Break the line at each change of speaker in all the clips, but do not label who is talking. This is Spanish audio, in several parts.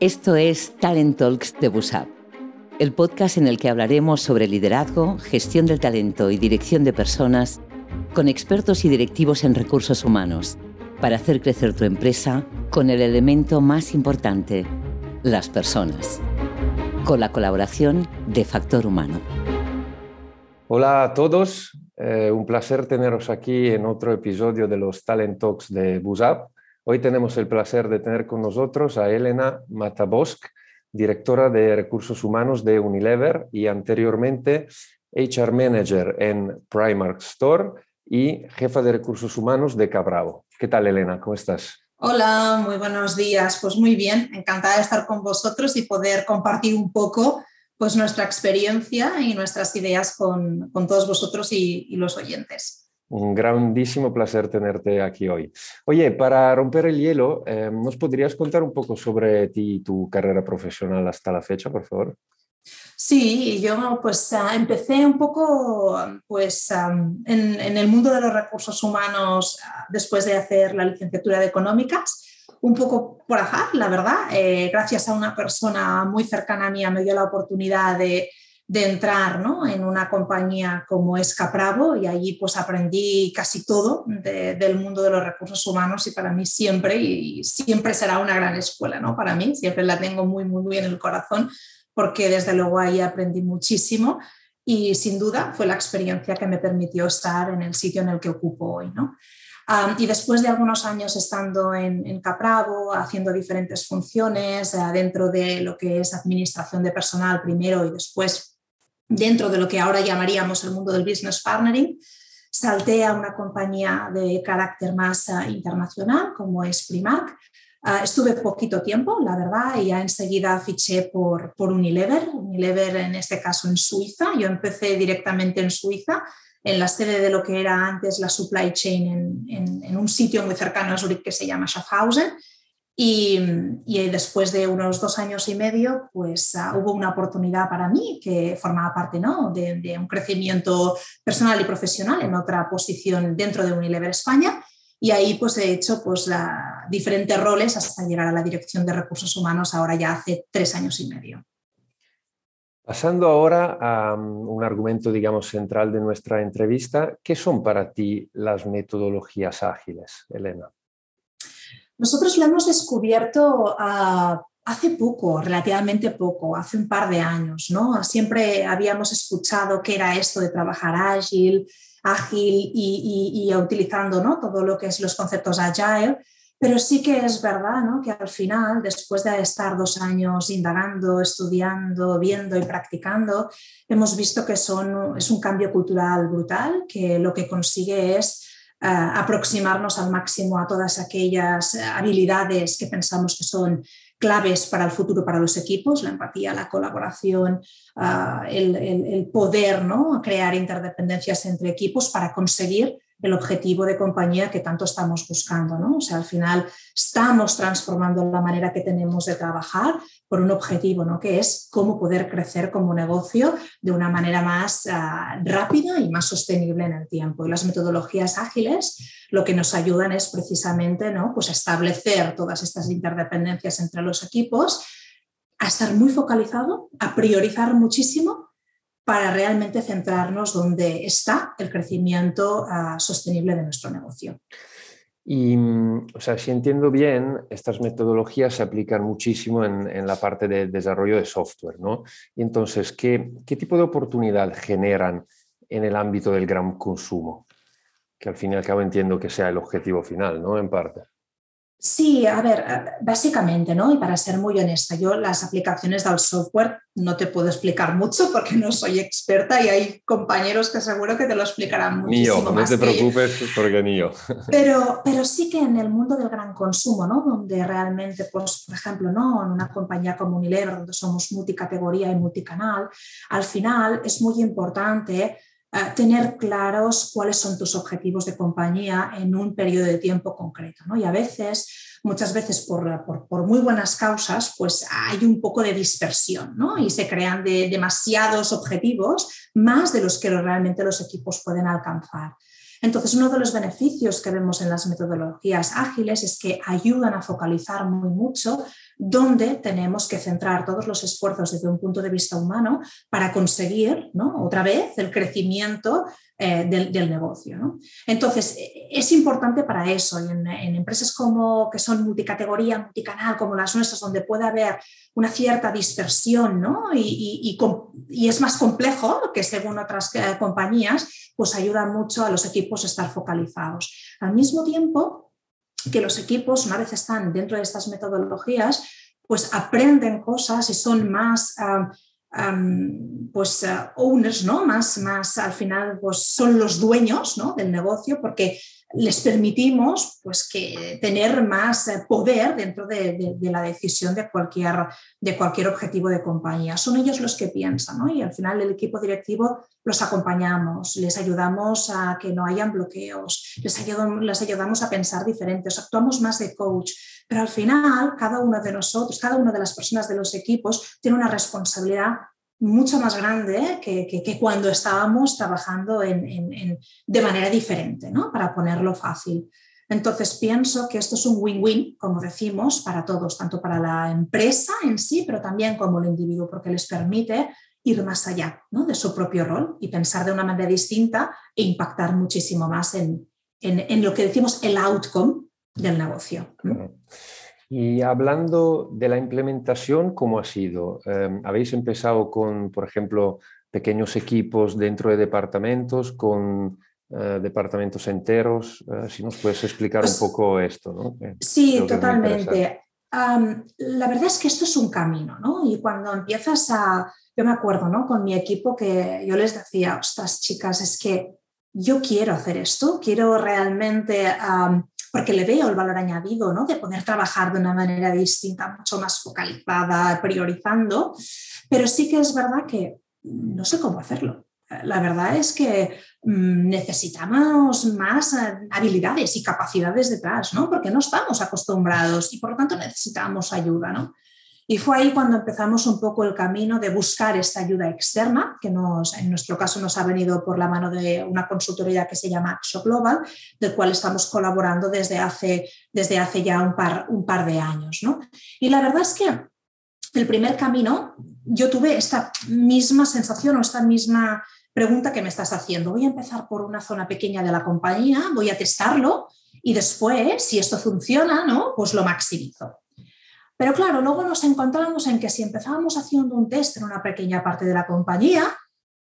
Esto es Talent Talks de Busap, el podcast en el que hablaremos sobre liderazgo, gestión del talento y dirección de personas con expertos y directivos en recursos humanos para hacer crecer tu empresa con el elemento más importante, las personas, con la colaboración de Factor Humano.
Hola a todos, eh, un placer teneros aquí en otro episodio de los Talent Talks de Busap. Hoy tenemos el placer de tener con nosotros a Elena Matabosk, directora de Recursos Humanos de Unilever y anteriormente HR Manager en Primark Store y jefa de Recursos Humanos de Cabravo. ¿Qué tal, Elena? ¿Cómo estás?
Hola, muy buenos días. Pues muy bien, encantada de estar con vosotros y poder compartir un poco pues, nuestra experiencia y nuestras ideas con, todos vosotros y los oyentes.
Un grandísimo placer tenerte aquí hoy. Oye, para romper el hielo, eh, ¿nos podrías contar un poco sobre ti y tu carrera profesional hasta la fecha, por favor?
Sí, yo pues ah, empecé un poco pues, en, el mundo de los recursos humanos ah, después de hacer la licenciatura de económicas, un poco por azar, la verdad. Eh, gracias a una persona muy cercana a mí me dio la oportunidad de de entrar en una compañía como es Capravo y allí pues aprendí casi todo del mundo de los recursos humanos y para mí siempre, y siempre será una gran escuela, ¿no? Para mí, siempre la tengo muy, muy, muy en el corazón porque desde luego ahí aprendí muchísimo y sin duda fue la experiencia que me permitió estar en el sitio en el que ocupo hoy, ¿no? y después de algunos años estando en, Capravo, haciendo diferentes funciones uh, dentro de lo que es administración de personal primero y después dentro de lo que ahora llamaríamos el mundo del business partnering, salté a una compañía de carácter más uh, internacional como es Primark. Uh, estuve poquito tiempo, la verdad, y ya enseguida fiché por, por Unilever, Unilever en este caso en Suiza. Yo empecé directamente en Suiza, en la sede de lo que era antes la supply chain en, en un sitio muy cercano a Zurich que se llama Schaffhausen y, después de unos dos años y medio, pues ah, hubo una oportunidad para mí que formaba parte ¿no? de, un crecimiento personal y profesional en otra posición dentro de Unilever España. Y ahí pues he hecho pues, diferentes roles hasta llegar a la dirección de recursos humanos ahora ya hace tres años y medio.
Pasando ahora a um, un argumento, digamos, central de nuestra entrevista, ¿qué son para ti las metodologías ágiles, Elena?
Nosotros lo hemos descubierto ah, hace poco, relativamente poco, hace un par de años, ¿no? Siempre habíamos escuchado qué era esto de trabajar ágil, ágil y, utilizando ¿no? todo lo que es los conceptos agile, pero sí que es verdad ¿no? que al final, después de estar dos años indagando, estudiando, viendo y practicando, hemos visto que son, es un cambio cultural brutal, que lo que consigue es aproximarnos al máximo a todas aquellas eh, habilidades que pensamos que son claves para el futuro para los equipos, la empatía, la colaboración, el, el, poder ¿no? crear interdependencias entre equipos para conseguir el objetivo de compañía que tanto estamos buscando. ¿no? O sea, al final estamos transformando la manera que tenemos de trabajar por un objetivo, ¿no? que es cómo poder crecer como negocio de una manera más ah, rápida y más sostenible en el tiempo. Y las metodologías ágiles lo que nos ayudan es precisamente ¿no? pues establecer todas estas interdependencias entre los equipos, a estar muy focalizado, a priorizar muchísimo para realmente centrarnos donde está el crecimiento ah, sostenible de nuestro negocio.
Y, mm, o sea, si entiendo bien, estas metodologías se aplican muchísimo en, la parte de desarrollo de software, ¿no? Y entonces, ¿qué, ¿qué, tipo de oportunidad generan en el ámbito del gran consumo? Que al fin y al cabo entiendo que sea el objetivo final, ¿no? En parte.
Sí, a ver, básicamente, ¿no? Y para ser muy honesta, yo las aplicaciones del software no te puedo explicar mucho porque no soy experta y hay compañeros que seguro que te lo explicarán muchísimo
ni yo, No te preocupes porque ni yo.
Pero, pero sí que en el mundo del gran consumo, ¿no? Donde realmente, pues, por ejemplo, ¿no? En una compañía como Unilever, donde somos multicategoría y multicanal, al final es muy importante eh, tener claros cuáles son tus objetivos de compañía en un periodo de tiempo concreto. ¿no? Y a veces, muchas veces por, por, muy buenas causas, pues hay un poco de dispersión ¿no? y se crean de, demasiados objetivos más de los que realmente los equipos pueden alcanzar. Entonces, uno de los beneficios que vemos en las metodologías ágiles es que ayudan a focalizar muy mucho dónde tenemos que centrar todos los esfuerzos desde un punto de vista humano para conseguir, ¿no? otra vez, el crecimiento eh, del, negocio. Entonces, es importante para eso. Y en, empresas como que son multicategoría, multicanal, como las nuestras, donde puede haber una cierta dispersión y, y, es más complejo que según otras eh, compañías, pues ayuda mucho a los equipos a estar focalizados. Al mismo tiempo que los equipos, una vez están dentro de estas metodologías, pues aprenden cosas y son más... Ah, pues uh, owners, ¿no? Más, más al final pues son los dueños ¿no? del negocio porque les permitimos pues que tener más eh, poder dentro de, la decisión de cualquier, de cualquier objetivo de compañía. Son ellos los que piensan y al final el equipo directivo los acompañamos, les ayudamos a que no hayan bloqueos, les ayudamos, les ayudamos a pensar diferentes, actuamos más de coach, pero al final, cada uno de nosotros, cada una de las personas de los equipos tiene una responsabilidad mucho más grande que, cuando estábamos trabajando de manera diferente, ¿no? para ponerlo fácil. Entonces pienso que esto es un win-win, como decimos, para todos, tanto para la empresa en sí, pero también como el individuo, porque les permite ir más allá de su propio rol y pensar de una manera distinta e impactar muchísimo más en, en lo que decimos el outcome del negocio.
Y hablando de la implementación, ¿cómo ha sido? Em, ¿Habéis empezado con, por ejemplo, pequeños equipos dentro de departamentos, con eh, departamentos enteros? Eh, si nos puedes explicar un pues poco esto. ¿no?
sí, totalmente. la verdad es que esto es un camino, ¿no? Y cuando empiezas a, yo me acuerdo, ¿no? Con mi equipo que yo les decía, ostras, chicas, es que yo quiero hacer esto, quiero realmente porque le veo el valor añadido ¿no? de poder trabajar de una manera distinta, mucho más focalizada, priorizando, pero sí que es verdad que no sé cómo hacerlo. La verdad es que mm, necesitamos más eh, habilidades y capacidades detrás, ¿no? porque no estamos acostumbrados y por lo tanto necesitamos ayuda. ¿no? Y fue ahí cuando empezamos un poco el camino de buscar esta ayuda externa, que nos, en nuestro caso nos ha venido por la mano de una consultoría que se llama Axo Global, del cual estamos colaborando desde hace, desde hace ya un par, un par de años. ¿no? Y la verdad es que el primer camino, yo tuve esta misma sensación o esta misma pregunta que me estás haciendo. Voy a empezar por una zona pequeña de la compañía, voy a testarlo y después, si esto funciona, ¿no? pues lo maximizo. Pero claro, luego nos encontramos en que si empezábamos haciendo un test en una pequeña parte de la compañía,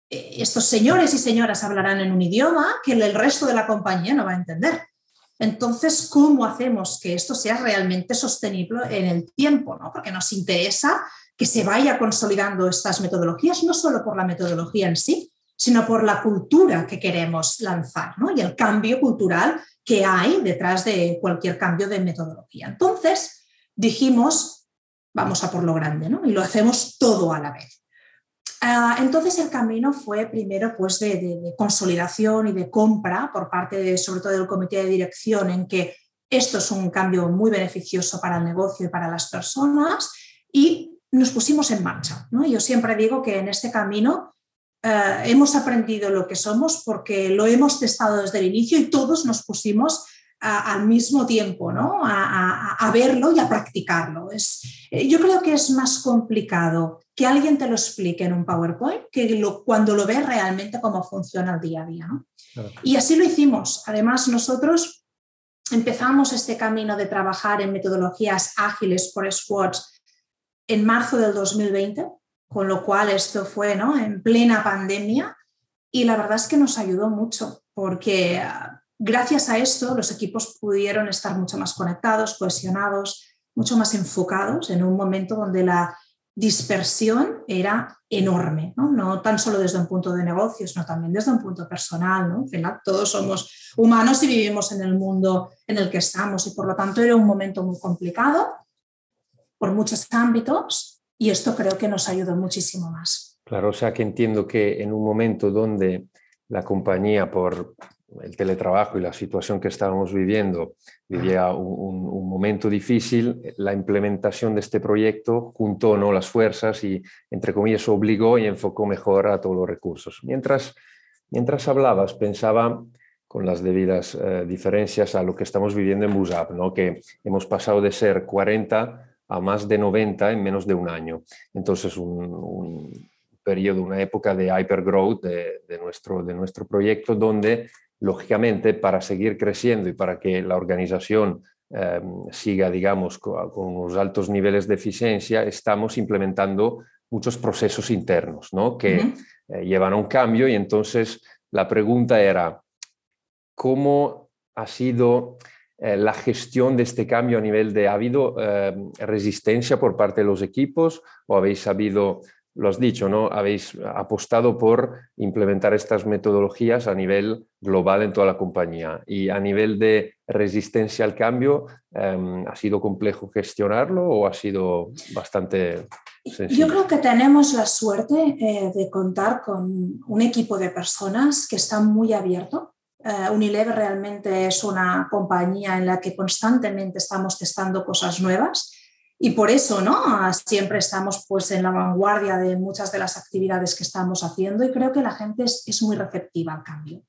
eh, estos señores y señoras hablarán en un idioma que el resto de la compañía no va a entender. Entonces, ¿cómo hacemos que esto sea realmente sostenible en el tiempo? ¿no? Porque nos interesa que se vaya consolidando estas metodologías, no solo por la metodología en sí, sino por la cultura que queremos lanzar ¿no? y el cambio cultural que hay detrás de cualquier cambio de metodología. Entonces, dijimos, vamos a por lo grande, ¿no? Y lo hacemos todo a la vez. Ah, entonces el camino fue primero pues de, consolidación y de compra por parte de, sobre todo del comité de dirección en que esto es un cambio muy beneficioso para el negocio y para las personas y nos pusimos en marcha. ¿no? Yo siempre digo que en este camino eh, hemos aprendido lo que somos porque lo hemos testado desde el inicio y todos nos pusimos al mismo tiempo, ¿no? A, verlo y a practicarlo. Es, eh, yo creo que es más complicado que alguien te lo explique en un PowerPoint que cuando lo ves realmente cómo funciona el día a día. Y así lo hicimos. Además, nosotros empezamos este camino de trabajar en metodologías ágiles por squads en marzo del 2020, con lo cual esto fue ¿no? en plena pandemia y la verdad es que nos ayudó mucho porque Gracias a esto, los equipos pudieron estar mucho más conectados, cohesionados, mucho más enfocados en un momento donde la dispersión era enorme, ¿no? tan solo desde un punto de negocio, sino también desde un punto personal. ¿no? Todos somos humanos y vivimos en el mundo en el que estamos y por lo tanto era un momento muy complicado por muchos ámbitos y esto creo que nos ayudó muchísimo más.
Claro, o sea que entiendo que en un momento donde la compañía por el teletrabajo y la situación que estábamos viviendo, vivía un, momento difícil, la implementación de este proyecto juntó ¿no? las fuerzas y, entre comillas, obligó y enfocó mejor a todos los recursos. Mientras, mientras hablabas, pensaba con las debidas eh, diferencias a lo que estamos viviendo en Busap, ¿no? que hemos pasado de ser 40 a más de 90 en menos de un año. Entonces, un, periodo, una época de hypergrowth de, de, nuestro, de nuestro proyecto donde, lógicamente, para seguir creciendo y para que la organización eh, siga, digamos, con, unos altos niveles de eficiencia, estamos implementando muchos procesos internos ¿no? que eh, llevan a un cambio y entonces la pregunta era, ¿cómo ha sido eh, la gestión de este cambio a nivel de, ¿ha habido resistencia por parte de los equipos o habéis sabido lo has dicho, ¿no? Habéis apostado por implementar estas metodologías a nivel global en toda la compañía y a nivel de resistencia al cambio, em, ¿ha sido complejo gestionarlo o ha sido bastante sencillo?
Yo creo que tenemos la suerte eh, de contar con un equipo de personas que está muy abierto. Uh, Unilever realmente es una compañía en la que constantemente estamos testando cosas nuevas y por eso, ¿no? Siempre estamos pues en la vanguardia de muchas de las actividades que estamos haciendo y creo que la gente es, muy receptiva al cambio.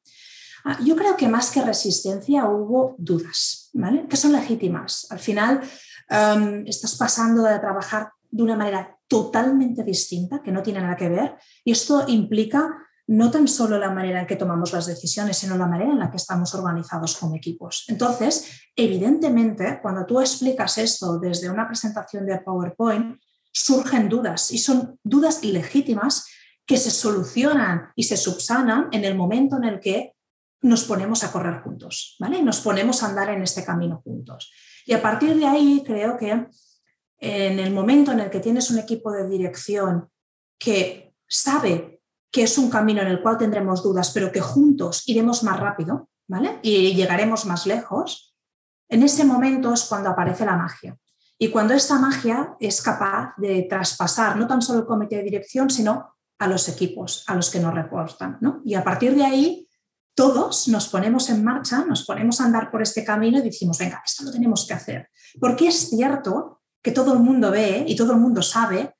Ah, yo creo que más que resistencia hubo dudas, ¿vale? Que son legítimas. Al final em, estás pasando de trabajar de una manera totalmente distinta, que no tiene nada que ver, y esto implica no tan solo la manera en que tomamos las decisiones, sino la manera en la que estamos organizados como equipos. Entonces, evidentemente, cuando tú explicas esto desde una presentación de PowerPoint, surgen dudas y son dudas legítimas que se solucionan y se subsanan en el momento en el que nos ponemos a correr juntos, ¿vale? Nos ponemos a andar en este camino juntos. Y a partir de ahí creo que en el momento en el que tienes un equipo de dirección que sabe que es un camino en el cual tendremos dudas, pero que juntos iremos más rápido, ¿vale? Y llegaremos más lejos, en ese momento es cuando aparece la magia. Y cuando esta magia es capaz de traspasar no tan solo el comité de dirección, sino a los equipos, a los que nos reportan, ¿no? Y a partir de ahí, todos nos ponemos en marcha, nos ponemos a andar por este camino y decimos, venga, esto lo tenemos que hacer. Porque es cierto que todo el mundo ve y todo el mundo sabe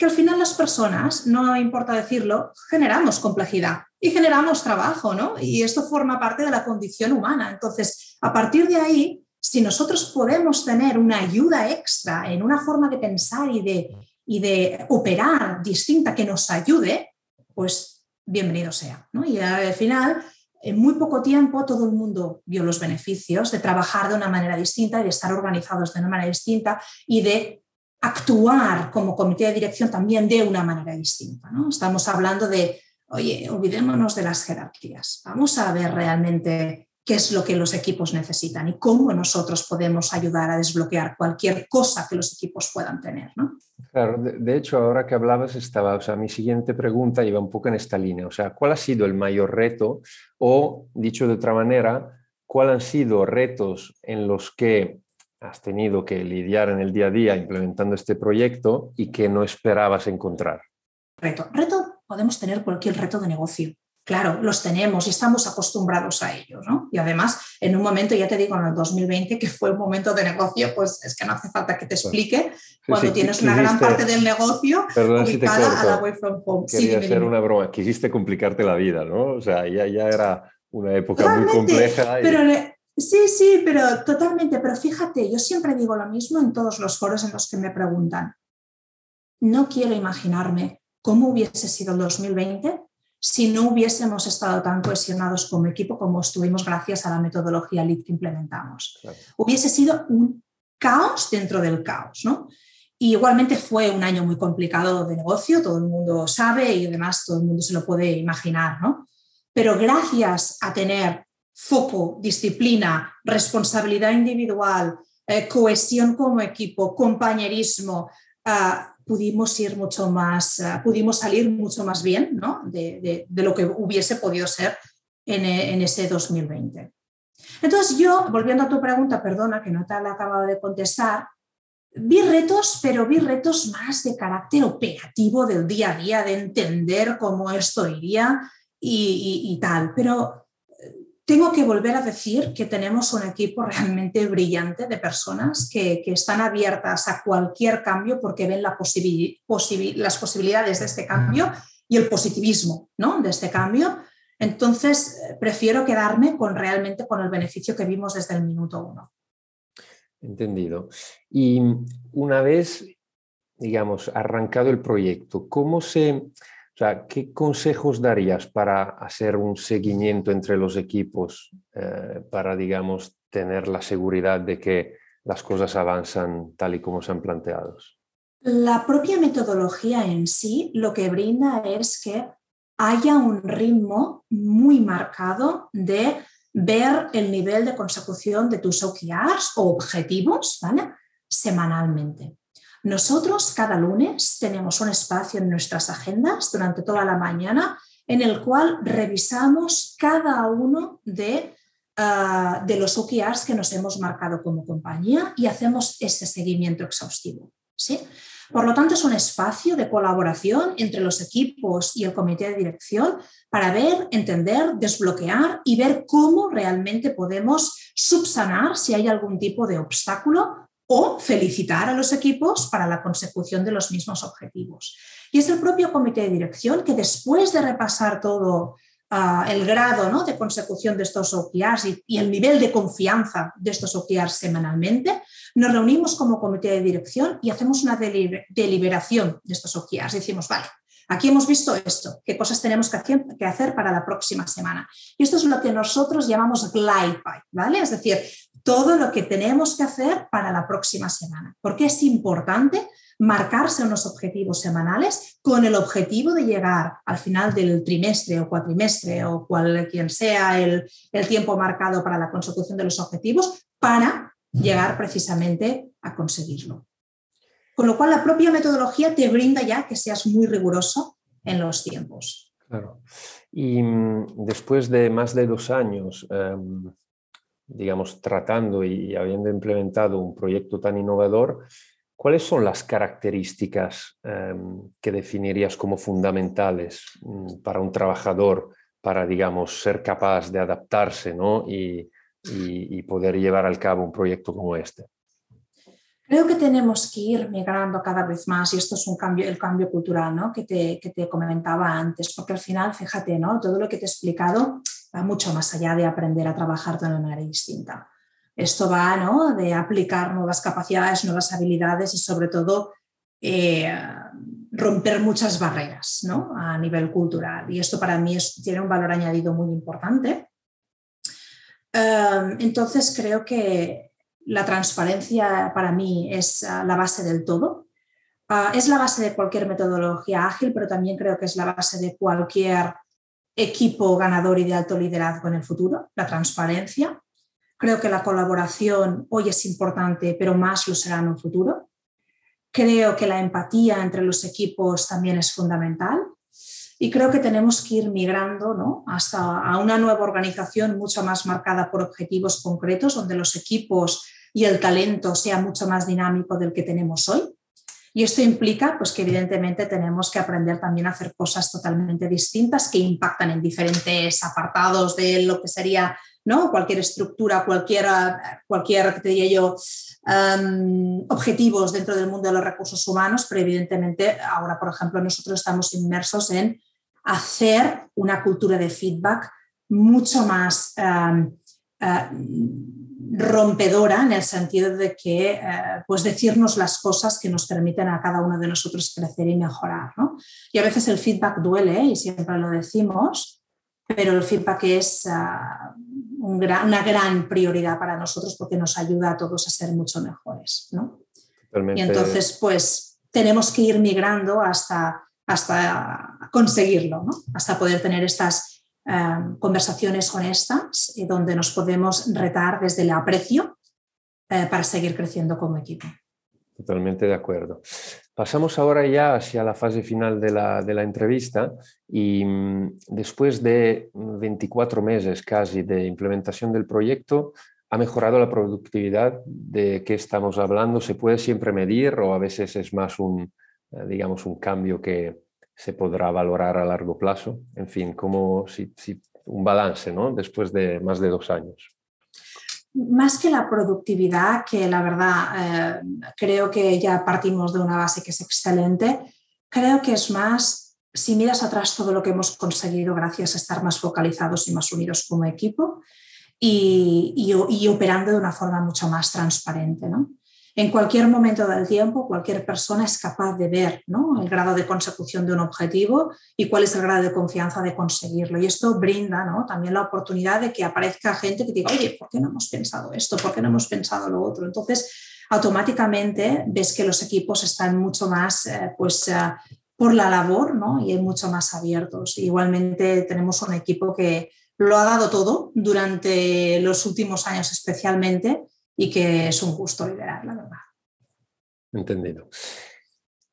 que al final las personas, no importa decirlo, generamos complejidad y generamos trabajo, ¿no? Y esto forma parte de la condición humana. Entonces, a partir de ahí, si nosotros podemos tener una ayuda extra en una forma de pensar y de, y de operar distinta que nos ayude, pues bienvenido sea. ¿no? Y al final, en muy poco tiempo, todo el mundo vio los beneficios de trabajar de una manera distinta y de estar organizados de una manera distinta y de actuar como comité de dirección también de una manera distinta. ¿no? Estamos hablando de, oye, olvidémonos de las jerarquías, vamos a ver realmente qué es lo que los equipos necesitan y cómo nosotros podemos ayudar a desbloquear cualquier cosa que los equipos puedan tener. ¿no?
Claro, de, hecho, ahora que hablabas, estaba, o sea, mi siguiente pregunta iba un poco en esta línea, o sea, ¿cuál ha sido el mayor reto o, dicho de otra manera, cuáles han sido retos en los que has tenido que lidiar en el día a día implementando este proyecto y que no esperabas encontrar?
Reto. Reto, podemos tener cualquier reto de negocio. Claro, los tenemos y estamos acostumbrados a ellos, ¿no? Y además, en un momento, ya te digo, en el 2020, que fue un momento de negocio, pues es que no hace falta que te explique cuando tienes una gran parte del negocio
ubicada a la way from home. Quería hacer una broma, quisiste complicarte la vida, ¿no? O sea, ya, ya era una época muy compleja.
Pero Sí, sí, pero totalmente. Pero fíjate, yo siempre digo lo mismo en todos los foros en los que me preguntan. No quiero imaginarme cómo hubiese sido el 2020 si no hubiésemos estado tan cohesionados como equipo como estuvimos gracias a la metodología LEAD que implementamos. Hubiese sido un caos dentro del caos, ¿no? Y igualmente fue un año muy complicado de negocio, todo el mundo sabe y además todo el mundo se lo puede imaginar, ¿no? Pero gracias a tener foco, disciplina, responsabilidad individual, eh, cohesión como equipo, compañerismo, ah, pudimos ir mucho más, ah, pudimos salir mucho más bien ¿no? de, lo que hubiese podido ser en, en, ese 2020. Entonces yo, volviendo a tu pregunta, perdona que no te la acabado de contestar, vi retos, pero vi retos más de carácter operativo del día a día, de entender cómo esto iría y, y, y tal, pero tengo que volver a decir que tenemos un equipo realmente brillante de personas que, están abiertas a cualquier cambio porque ven la las posibilidades de este cambio y el positivismo ¿no? de este cambio. Entonces, prefiero quedarme con realmente con el beneficio que vimos desde el minuto uno.
Entendido. Y una vez, digamos, arrancado el proyecto, ¿cómo se, qué consejos darías para hacer un seguimiento entre los equipos eh, para, digamos, tener la seguridad de que las cosas avanzan tal y como se han planteado?
La propia metodología en sí lo que brinda es que haya un ritmo muy marcado de ver el nivel de consecución de tus OKRs o objetivos ¿vale? semanalmente. Nosotros cada lunes tenemos un espacio en nuestras agendas durante toda la mañana en el cual revisamos cada uno de, ah, de los OKRs que nos hemos marcado como compañía y hacemos ese seguimiento exhaustivo. ¿sí? Por lo tanto, es un espacio de colaboración entre los equipos y el comité de dirección para ver, entender, desbloquear y ver cómo realmente podemos subsanar si hay algún tipo de obstáculo o felicitar a los equipos para la consecución de los mismos objetivos. Y es el propio comité de dirección que después de repasar todo ah, el grado ¿no? de consecución de estos OKRs y, y, el nivel de confianza de estos OKRs semanalmente, nos reunimos como comité de dirección y hacemos una deliberación de estos OKRs. Decimos, vale, aquí hemos visto esto, qué cosas tenemos que hacer para la próxima semana. Y esto es lo que nosotros llamamos glide pipe, ¿vale? Es decir, todo lo que tenemos que hacer para la próxima semana. Porque es importante marcarse unos objetivos semanales con el objetivo de llegar al final del trimestre o cuatrimestre o cual quien sea el, el tiempo marcado para la consecución de los objetivos para llegar precisamente a conseguirlo. Con lo cual, la propia metodología te brinda ya que seas muy riguroso en los tiempos.
Claro. Y mm, después de más de dos años, em, digamos, tratando y habiendo implementado un proyecto tan innovador, ¿cuáles son las características em, que definirías como fundamentales mm, para un trabajador para, digamos, ser capaz de adaptarse ¿no? y, y, poder llevar al cabo un proyecto como este?
Creo que tenemos que ir migrando cada vez más y esto es un cambio, el cambio cultural ¿no? que, te, que te comentaba antes, porque al final, fíjate, ¿no? todo lo que te he explicado va mucho más allá de aprender a trabajar de una manera distinta. Esto va ¿no? de aplicar nuevas capacidades, nuevas habilidades y sobre todo eh, romper muchas barreras ¿no? a nivel cultural. Y esto para mí es, tiene un valor añadido muy importante Em, entonces creo que la transparencia para mí es ah, la base del todo. Ah, es la base de cualquier metodología ágil, pero también creo que es la base de cualquier equipo ganador y de alto liderazgo en el futuro, la transparencia. Creo que la colaboración hoy es importante, pero más lo será en un futuro. Creo que la empatía entre los equipos también es fundamental. Y creo que tenemos que ir migrando ¿no? hasta a una nueva organización mucho más marcada por objetivos concretos, donde los equipos y el talento sea mucho más dinámico del que tenemos hoy. Y esto implica pues, que evidentemente tenemos que aprender también a hacer cosas totalmente distintas que impactan en diferentes apartados de lo que sería ¿no? cualquier estructura, cualquier, cualquier te diría yo, um, objetivos dentro del mundo de los recursos humanos, pero evidentemente ahora, por ejemplo, nosotros estamos inmersos en hacer una cultura de feedback mucho más um, uh, rompedora en el sentido de que uh, pues decirnos las cosas que nos permiten a cada uno de nosotros crecer y mejorar. ¿no? Y a veces el feedback duele y siempre lo decimos, pero el feedback es uh, un gran, una gran prioridad para nosotros porque nos ayuda a todos a ser mucho mejores. ¿no? Y entonces, pues tenemos que ir migrando hasta hasta conseguirlo, hasta poder tener estas eh, conversaciones honestas y donde nos podemos retar desde el aprecio eh, para seguir creciendo como equipo.
Totalmente de acuerdo. Pasamos ahora ya hacia la fase final de la, de la entrevista y mm, después de 24 meses casi de implementación del proyecto, ¿ha mejorado la productividad de qué estamos hablando? ¿Se puede siempre medir o a veces es más un, eh, digamos, un cambio que se podrá valorar a largo plazo. En fin, como un balance ¿no? después de más de dos años.
Más que la productividad, que la verdad eh, creo que ya partimos de una base que es excelente, creo que es más si miras atrás todo lo que hemos conseguido gracias a estar más focalizados y más unidos como equipo y, y, operando de una forma mucho más transparente. ¿no? En cualquier momento del tiempo, cualquier persona es capaz de ver el grado de consecución de un objetivo y cuál es el grado de confianza de conseguirlo. Y esto brinda ¿no? también la oportunidad de que aparezca gente que diga, oye, ¿por qué no hemos pensado esto? ¿Por qué no hemos pensado lo otro? Entonces, automáticamente ves que los equipos están mucho más eh, pues, eh, por la labor ¿no? y mucho más abiertos. Igualmente tenemos un equipo que lo ha dado todo durante los últimos años especialmente y que es un gusto liderar, la verdad.
Entendido.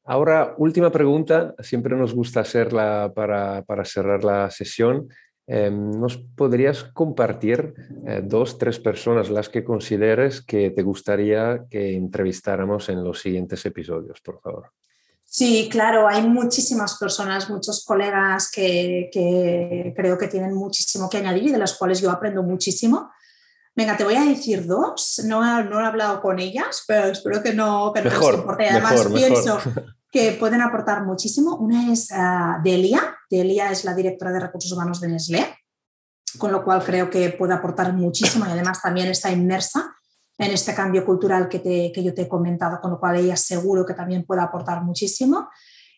Ahora, última pregunta, siempre nos gusta hacerla para, para cerrar la sesión. Em, ¿Nos podrías compartir eh, dos, tres personas las que consideres que te gustaría que entrevistáramos en los siguientes episodios, por favor?
Sí, claro, hay muchísimas personas, muchos colegas que, que, creo que tienen muchísimo que añadir y de las cuales yo aprendo muchísimo. Venga, te voy a decir dos, no, no he hablado con ellas, pero espero que no, que
mejor,
les importe. Además, pienso que pueden aportar muchísimo. Una es uh, Delia, Delia es la directora de recursos humanos de Nestlé, con lo cual creo que puede aportar muchísimo y además también está inmersa en este cambio cultural que, te, que yo te he comentado, con lo cual ella seguro que también puede aportar muchísimo.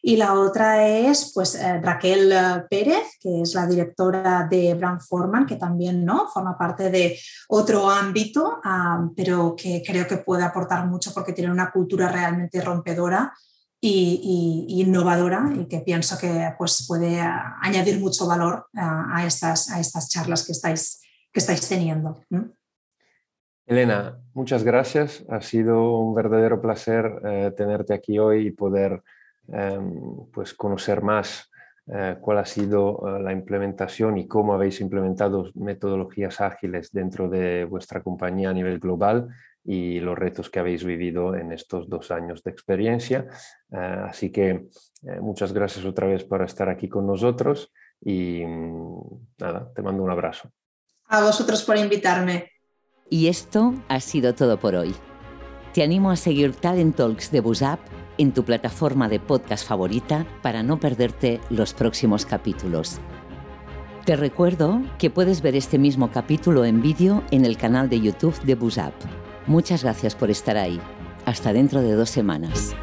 Y la otra es pues, eh, Raquel eh, Pérez, que es la directora de Brand Forman, que también ¿no? forma parte de otro ámbito, pero que creo que puede aportar mucho porque tiene una cultura realmente rompedora y, innovadora y que pienso que pues, puede eh, añadir mucho valor a, estas, a estas charlas que estáis, que estáis teniendo.
Elena, muchas gracias. Ha sido un verdadero placer tenerte aquí hoy y poder pues conocer más eh, cuál ha sido eh, la implementación y cómo habéis implementado metodologías ágiles dentro de vuestra compañía a nivel global y los retos que habéis vivido en estos dos años de experiencia. Eh, así que muchas gracias otra vez por estar aquí con nosotros y mm, nada, te mando un abrazo.
A vosotros por invitarme.
Y esto ha sido todo por hoy. Te animo a seguir Talent Talks de Busap en tu plataforma de podcast favorita para no perderte los próximos capítulos. Te recuerdo que puedes ver este mismo capítulo en vídeo en el canal de YouTube de Busap. Muchas gracias por estar ahí. Hasta dentro de dos semanas.